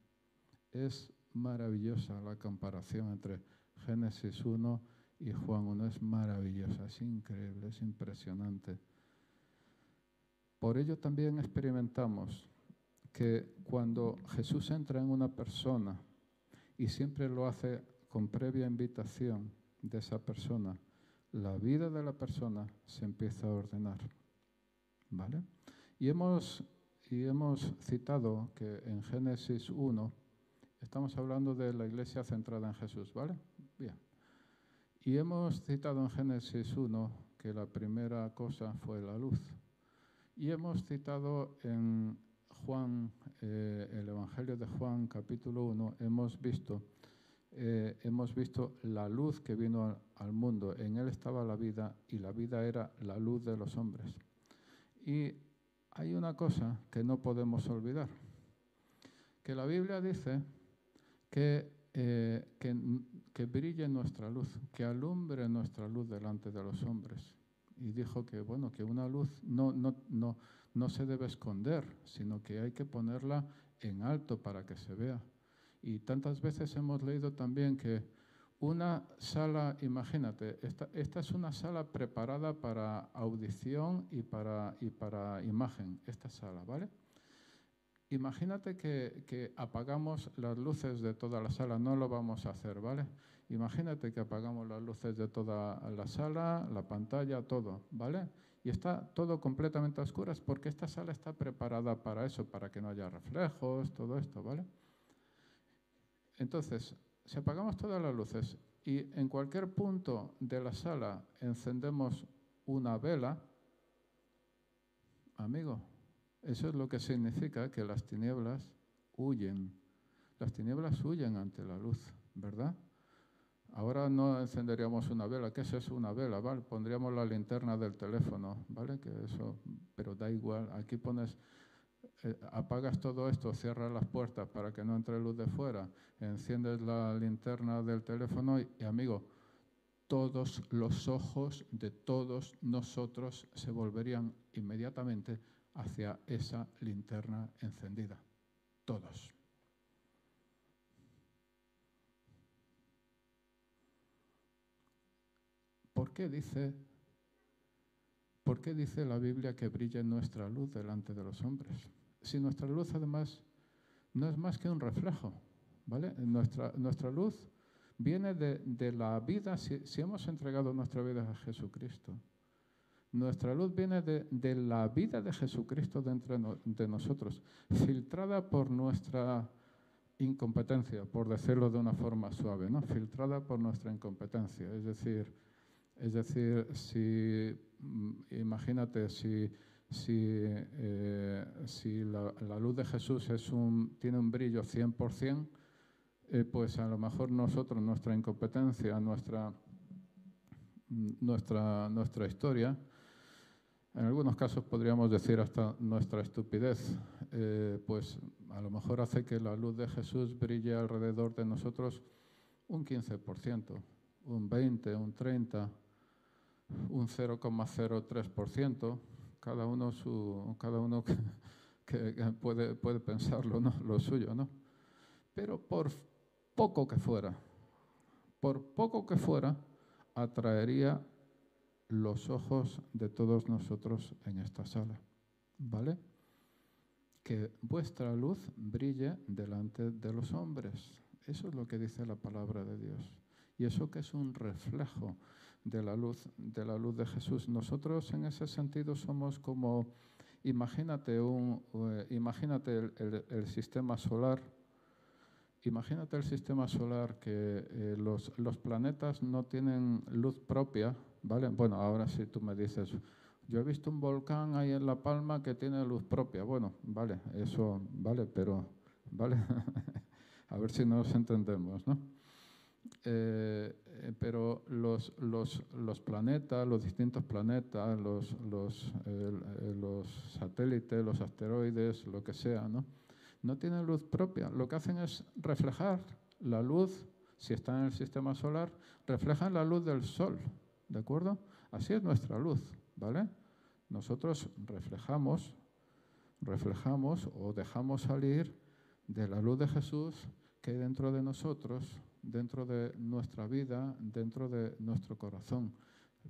Es maravillosa la comparación entre Génesis 1 y Juan 1. Es maravillosa, es increíble, es impresionante. Por ello también experimentamos que cuando Jesús entra en una persona, y siempre lo hace con previa invitación de esa persona, la vida de la persona se empieza a ordenar. ¿Vale? Y hemos, y hemos citado que en Génesis 1 estamos hablando de la iglesia centrada en Jesús, ¿vale? Bien. Y hemos citado en Génesis 1 que la primera cosa fue la luz. Y hemos citado en Juan, eh, el Evangelio de Juan, capítulo 1, hemos visto, eh, hemos visto la luz que vino al, mundo. En él estaba la vida y la vida era la luz de los hombres. Y hay una cosa que no podemos olvidar, que la Biblia dice que, eh, que, que brille nuestra luz, que alumbre nuestra luz delante de los hombres. Y dijo que, bueno, que una luz no, no, no no se debe esconder, sino que hay que ponerla en alto para que se vea. Y tantas veces hemos leído también que una sala, imagínate, esta, esta es una sala preparada para audición y para, y para imagen, esta sala, ¿vale? Imagínate que, que, apagamos las luces de toda la sala, no lo vamos a hacer, ¿vale? Imagínate que apagamos las luces de toda la sala, la pantalla, todo, ¿vale? Y está todo completamente a oscuras porque esta sala está preparada para eso, para que no haya reflejos, todo esto, ¿vale? Entonces, si apagamos todas las luces y en cualquier punto de la sala encendemos una vela, amigo, eso es lo que significa que las tinieblas huyen. Las tinieblas huyen ante la luz, ¿verdad? Ahora no encenderíamos una vela. ¿Qué es eso? Una vela, ¿vale? Pondríamos la linterna del teléfono, ¿vale? Que eso, pero da igual. Aquí pones, eh, apagas todo esto, cierras las puertas para que no entre luz de fuera, enciendes la linterna del teléfono y, y amigo, todos los ojos de todos nosotros se volverían inmediatamente hacia esa linterna encendida. Todos. ¿Por qué dice, por qué dice la Biblia que brille nuestra luz delante de los hombres? Si nuestra luz además no es más que un reflejo, ¿vale? Nuestra, nuestra luz viene de, de la vida, si, hemos entregado nuestra vida a Jesucristo, nuestra luz viene de, de la vida de Jesucristo dentro de nosotros, filtrada por nuestra incompetencia, por decirlo de una forma suave, ¿no? filtrada por nuestra incompetencia. Es decir, es decir si, mm, imagínate, si, si, eh, la, luz de Jesús es un, tiene un brillo 100%, eh, pues a lo mejor nosotros, nuestra incompetencia, nuestra historia, en algunos casos podríamos decir hasta nuestra estupidez, eh, pues a lo mejor hace que la luz de Jesús brille alrededor de nosotros un 15%, un 20%, un 30%, un 0,03%, cada uno, su, cada uno que, puede, puede pensarlo, ¿no? lo suyo, ¿no? Pero por poco que fuera, por poco que fuera, atraería los ojos de todos nosotros en esta sala. ¿Vale? Que vuestra luz brille delante de los hombres. Eso es lo que dice la palabra de Dios. Y eso que es un reflejo de la luz de la luz de Jesús. Nosotros en ese sentido somos como imagínate un uh, imagínate el, sistema solar. Imagínate el sistema solar que eh, los, los planetas no tienen luz propia, ¿vale? Bueno, ahora sí tú me dices, yo he visto un volcán ahí en La Palma que tiene luz propia. Bueno, vale, eso vale, pero, ¿vale? A ver si nos entendemos, ¿no? Eh, eh, pero los, los, los, planetas, los distintos planetas, los, los, eh, los satélites, los asteroides, lo que sea, ¿no? no tienen luz propia. Lo que hacen es reflejar la luz, si está en el sistema solar, reflejan la luz del Sol. ¿De acuerdo? Así es nuestra luz, ¿vale? Nosotros reflejamos, reflejamos o dejamos salir de la luz de Jesús que hay dentro de nosotros, dentro de nuestra vida, dentro de nuestro corazón.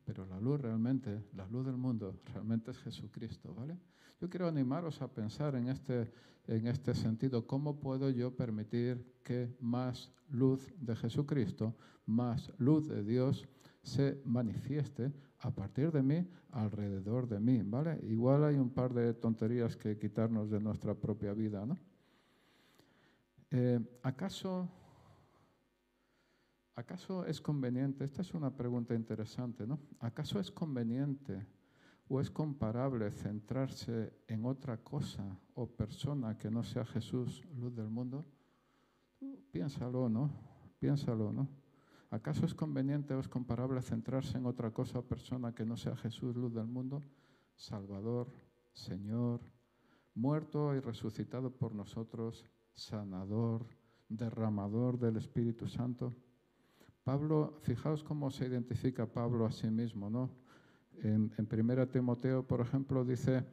Pero la luz realmente, la luz del mundo, realmente es Jesucristo, ¿vale? Yo quiero animaros a pensar en este, en este sentido, ¿cómo puedo yo permitir que más luz de Jesucristo, más luz de Dios, se manifieste a partir de mí, alrededor de mí, ¿vale? Igual hay un par de tonterías que quitarnos de nuestra propia vida, ¿no? Eh, ¿Acaso ¿Acaso es conveniente? Esta es una pregunta interesante, ¿no? ¿Acaso es conveniente o es comparable centrarse en otra cosa o persona que no sea Jesús, luz del mundo? Piénsalo, ¿no? Piénsalo, ¿no? ¿Acaso es conveniente o es comparable centrarse en otra cosa o persona que no sea Jesús, luz del mundo? Salvador, Señor, muerto y resucitado por nosotros, sanador, derramador del Espíritu Santo. Pablo, fijaos cómo se identifica Pablo a sí mismo, ¿no? En, 1 Timoteo, por ejemplo, dice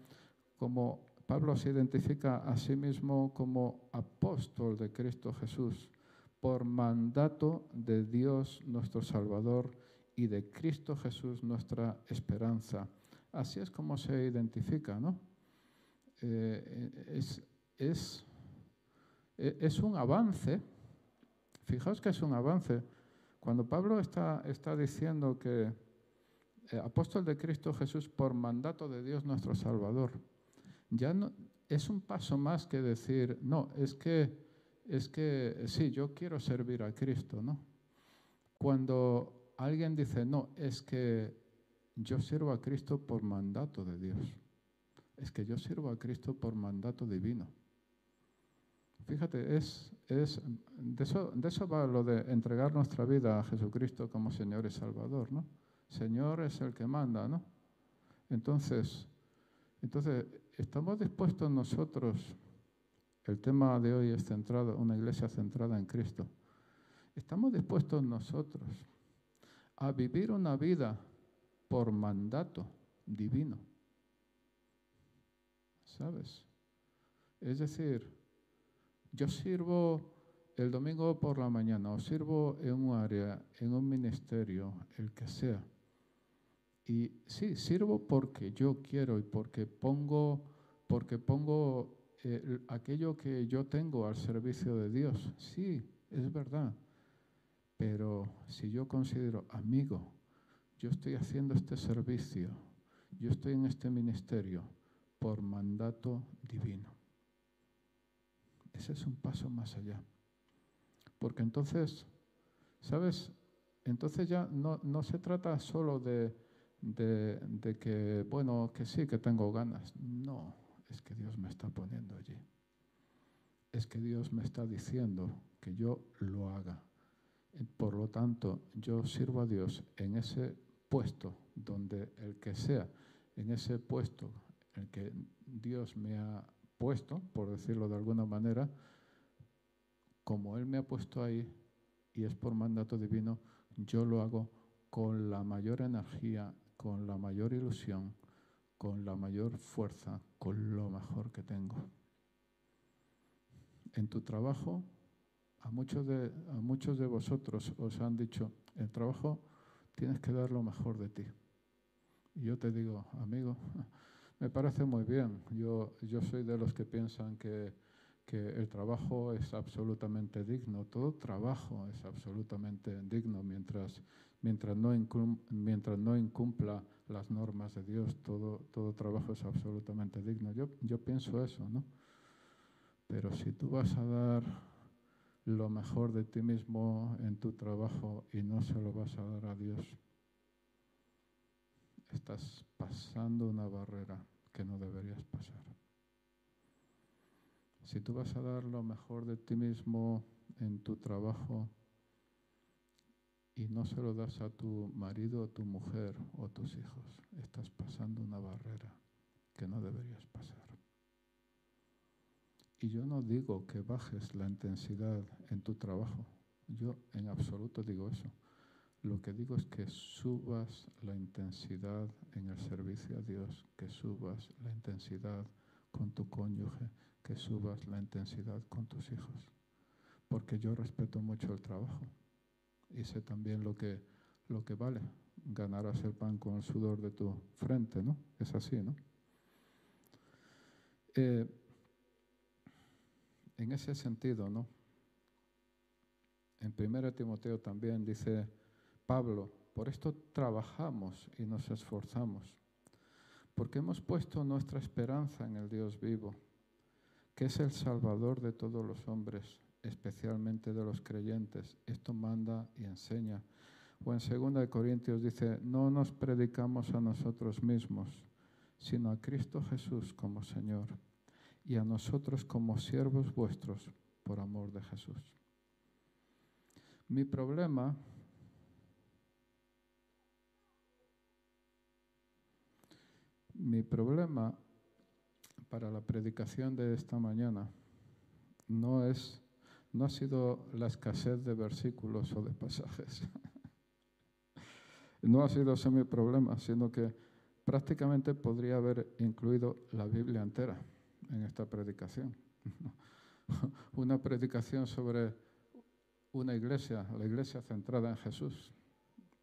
como Pablo se identifica a sí mismo como apóstol de Cristo Jesús por mandato de Dios nuestro Salvador y de Cristo Jesús nuestra esperanza. Así es como se identifica, ¿no? Eh, es, es, es, un avance, fijaos que es un avance. Cuando Pablo está, está diciendo que eh, apóstol de Cristo Jesús por mandato de Dios nuestro Salvador, ya no, es un paso más que decir, no, es que, es que sí, yo quiero servir a Cristo, ¿no? Cuando alguien dice, no, es que yo sirvo a Cristo por mandato de Dios, es que yo sirvo a Cristo por mandato divino. Fíjate, es, de, eso, de eso va lo de entregar nuestra vida a Jesucristo como Señor y Salvador, ¿no? Señor es el que manda, ¿no? Entonces, entonces, ¿estamos dispuestos nosotros, el tema de hoy es centrado, una iglesia centrada en Cristo, ¿estamos dispuestos nosotros a vivir una vida por mandato divino? ¿Sabes? Es decir, yo sirvo el domingo por la mañana o sirvo en un área, en un ministerio, el que sea y sí, sirvo porque yo quiero y porque pongo, porque pongo eh, aquello que yo tengo al servicio de Dios. Sí, es verdad. Pero si yo considero amigo, yo estoy haciendo este servicio, yo estoy en este ministerio por mandato divino. Ese es un paso más allá. Porque entonces, ¿sabes? Entonces ya no, no se trata solo de de, que, bueno, que sí, que tengo ganas. No, es que Dios me está poniendo allí. Es que Dios me está diciendo que yo lo haga. Por lo tanto, yo sirvo a Dios en ese puesto donde el que sea, en ese puesto el que Dios me ha puesto, por decirlo de alguna manera, como Él me ha puesto ahí y es por mandato divino, yo lo hago con la mayor energía con la mayor ilusión, con la mayor fuerza, con lo mejor que tengo. En tu trabajo, a muchos de, a muchos de vosotros os han dicho, el trabajo tienes que dar lo mejor de ti. Y yo te digo, amigo, me parece muy bien. Yo, yo soy de los que piensan que, que el trabajo es absolutamente digno. Todo trabajo es absolutamente digno mientras mientras no, mientras no incumpla las normas de Dios, todo, todo trabajo es absolutamente digno. Yo, yo pienso eso, ¿no? Pero si tú vas a dar lo mejor de ti mismo en tu trabajo y no se lo vas a dar a Dios, estás pasando una barrera que no deberías pasar. Si tú vas a dar lo mejor de ti mismo en tu trabajo y no se lo das a tu marido o tu mujer o a tus hijos, estás pasando una barrera que no deberías pasar. Y yo no digo que bajes la intensidad en tu trabajo, yo en absoluto digo eso. Lo que digo es que subas la intensidad en el servicio a Dios, que subas la intensidad con tu cónyuge, que subas la intensidad con tus hijos. Porque yo respeto mucho el trabajo y sé también lo que, lo que vale. Ganarás el pan con el sudor de tu frente, ¿no? Es así, ¿no? Eh, en ese sentido, ¿no? En 1 Timoteo también dice Pablo, por esto trabajamos y nos esforzamos, porque hemos puesto nuestra esperanza en el Dios vivo, que es el Salvador de todos los hombres especialmente de los creyentes. Esto manda y enseña. O en 2 Corintios dice, no nos predicamos a nosotros mismos, sino a Cristo Jesús como Señor y a nosotros como siervos vuestros por amor de Jesús. Mi problema mi problema para la predicación de esta mañana no es no ha sido la escasez de versículos o de pasajes. no ha sido ese mi problema, sino que prácticamente podría haber incluido la Biblia entera. en esta predicación. una predicación sobre una iglesia, la iglesia centrada en Jesús.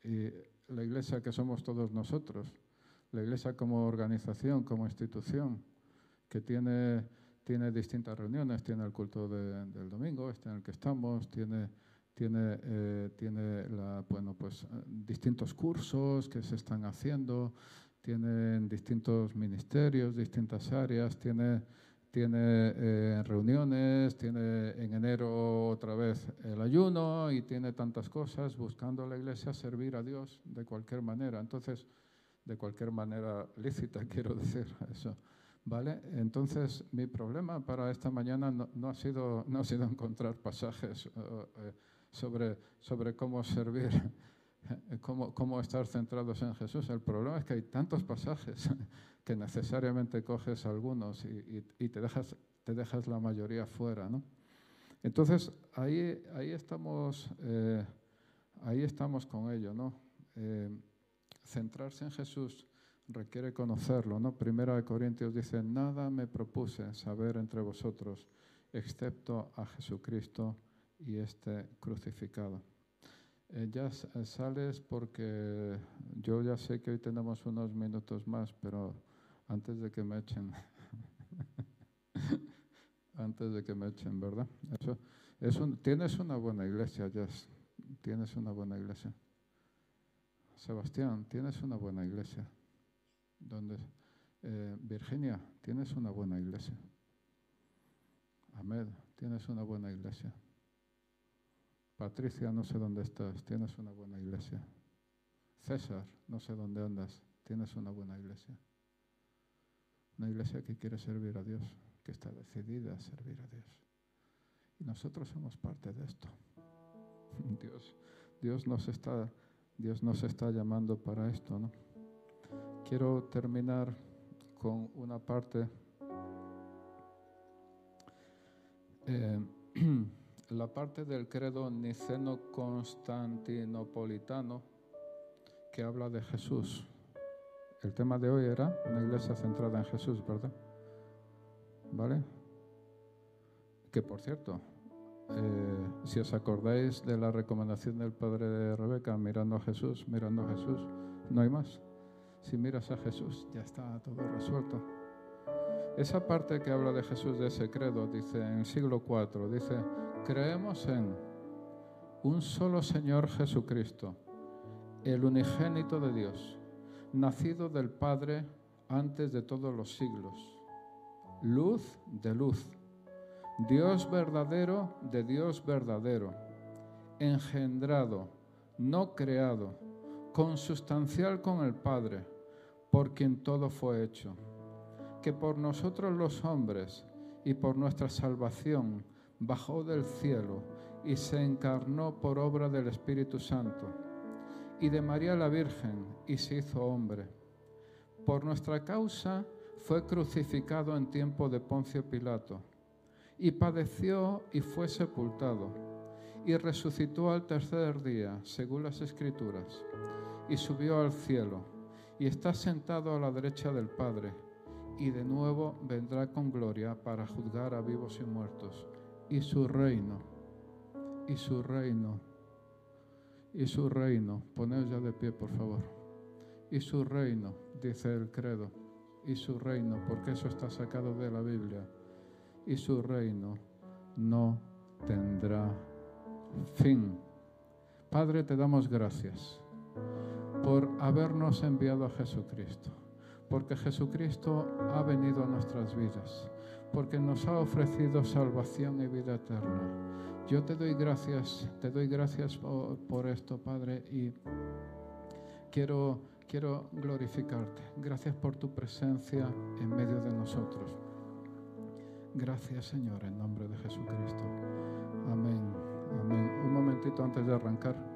Y la iglesia que somos todos nosotros, la iglesia como organización, como institución, que tiene, tiene distintas reuniones, tiene el culto del domingo, este en el que estamos, tiene, tiene, eh, tiene bueno, pues, distintos cursos que se están haciendo, tiene distintos ministerios, distintas áreas, tiene tiene eh, reuniones, tiene en enero otra vez el ayuno y tiene tantas cosas buscando a la iglesia servir a Dios de cualquier manera. Entonces, de cualquier manera lícita, quiero decir eso. ¿Vale? Entonces, mi problema para esta mañana no, ha, sido, no ha sido encontrar pasajes eh, sobre, sobre cómo servir, cómo, cómo estar centrados en Jesús. El problema es que hay tantos pasajes que necesariamente coges algunos y, te, dejas, te dejas la mayoría fuera. ¿no? Entonces, ahí, ahí, estamos, eh, ahí estamos con ello. ¿no? Eh, centrarse en Jesús requiere conocerlo. ¿no? Primera de Corintios dice, nada me propuse saber entre vosotros excepto a Jesucristo y este crucificado. Eh, ya sales porque yo ya sé que hoy tenemos unos minutos más, pero antes de que me echen. antes de que me echen, ¿verdad? Eso, tienes una buena iglesia, Jess. Tienes una buena iglesia. Sebastián, tienes una buena iglesia. ¿Dónde? Eh, Virginia, tienes una buena iglesia. Ahmed, tienes una buena iglesia. Patricia, no sé dónde estás, tienes una buena iglesia. César, no sé dónde andas, tienes una buena iglesia. Una iglesia que quiere servir a Dios, que está decidida a servir a Dios. Y nosotros somos parte de esto. Dios, Dios, nos, está, Dios nos está llamando para esto, ¿no? Quiero terminar con una parte. Eh, la parte del credo niceno-constantinopolitano que habla de Jesús. El tema de hoy era una iglesia centrada en Jesús, ¿verdad? ¿Vale? Que por cierto, eh, si os acordáis de la recomendación del padre de Rebeca, mirando a Jesús, mirando a Jesús, no hay más. Si miras a Jesús, ya está todo resuelto. Esa parte que habla de Jesús de ese credo, dice en el siglo IV, dice, creemos en un solo Señor Jesucristo, el unigénito de Dios nacido del Padre antes de todos los siglos, luz de luz, Dios verdadero de Dios verdadero, engendrado, no creado, consustancial con el Padre, por quien todo fue hecho, que por nosotros los hombres y por nuestra salvación bajó del cielo y se encarnó por obra del Espíritu Santo. Y de María la Virgen y se hizo hombre. Por nuestra causa fue crucificado en tiempo de Poncio Pilato y padeció y fue sepultado y resucitó al tercer día, según las escrituras, y subió al cielo y está sentado a la derecha del Padre y de nuevo vendrá con gloria para juzgar a vivos y muertos y su reino y su reino y su reino. Poneos ya de pie, por favor. Y su reino, dice el credo, y su reino, porque eso está sacado de la Biblia, y su reino no tendrá fin. Padre, te damos gracias por habernos enviado a Jesucristo, porque Jesucristo ha venido a nuestras vidas, porque nos ha ofrecido salvación y vida eterna yo te doy gracias, te doy gracias por, esto, Padre, y quiero, quiero glorificarte. Gracias por tu presencia en medio de nosotros. Gracias, Señor, en nombre de Jesucristo. Amén. Amén. Un momentito antes de arrancar.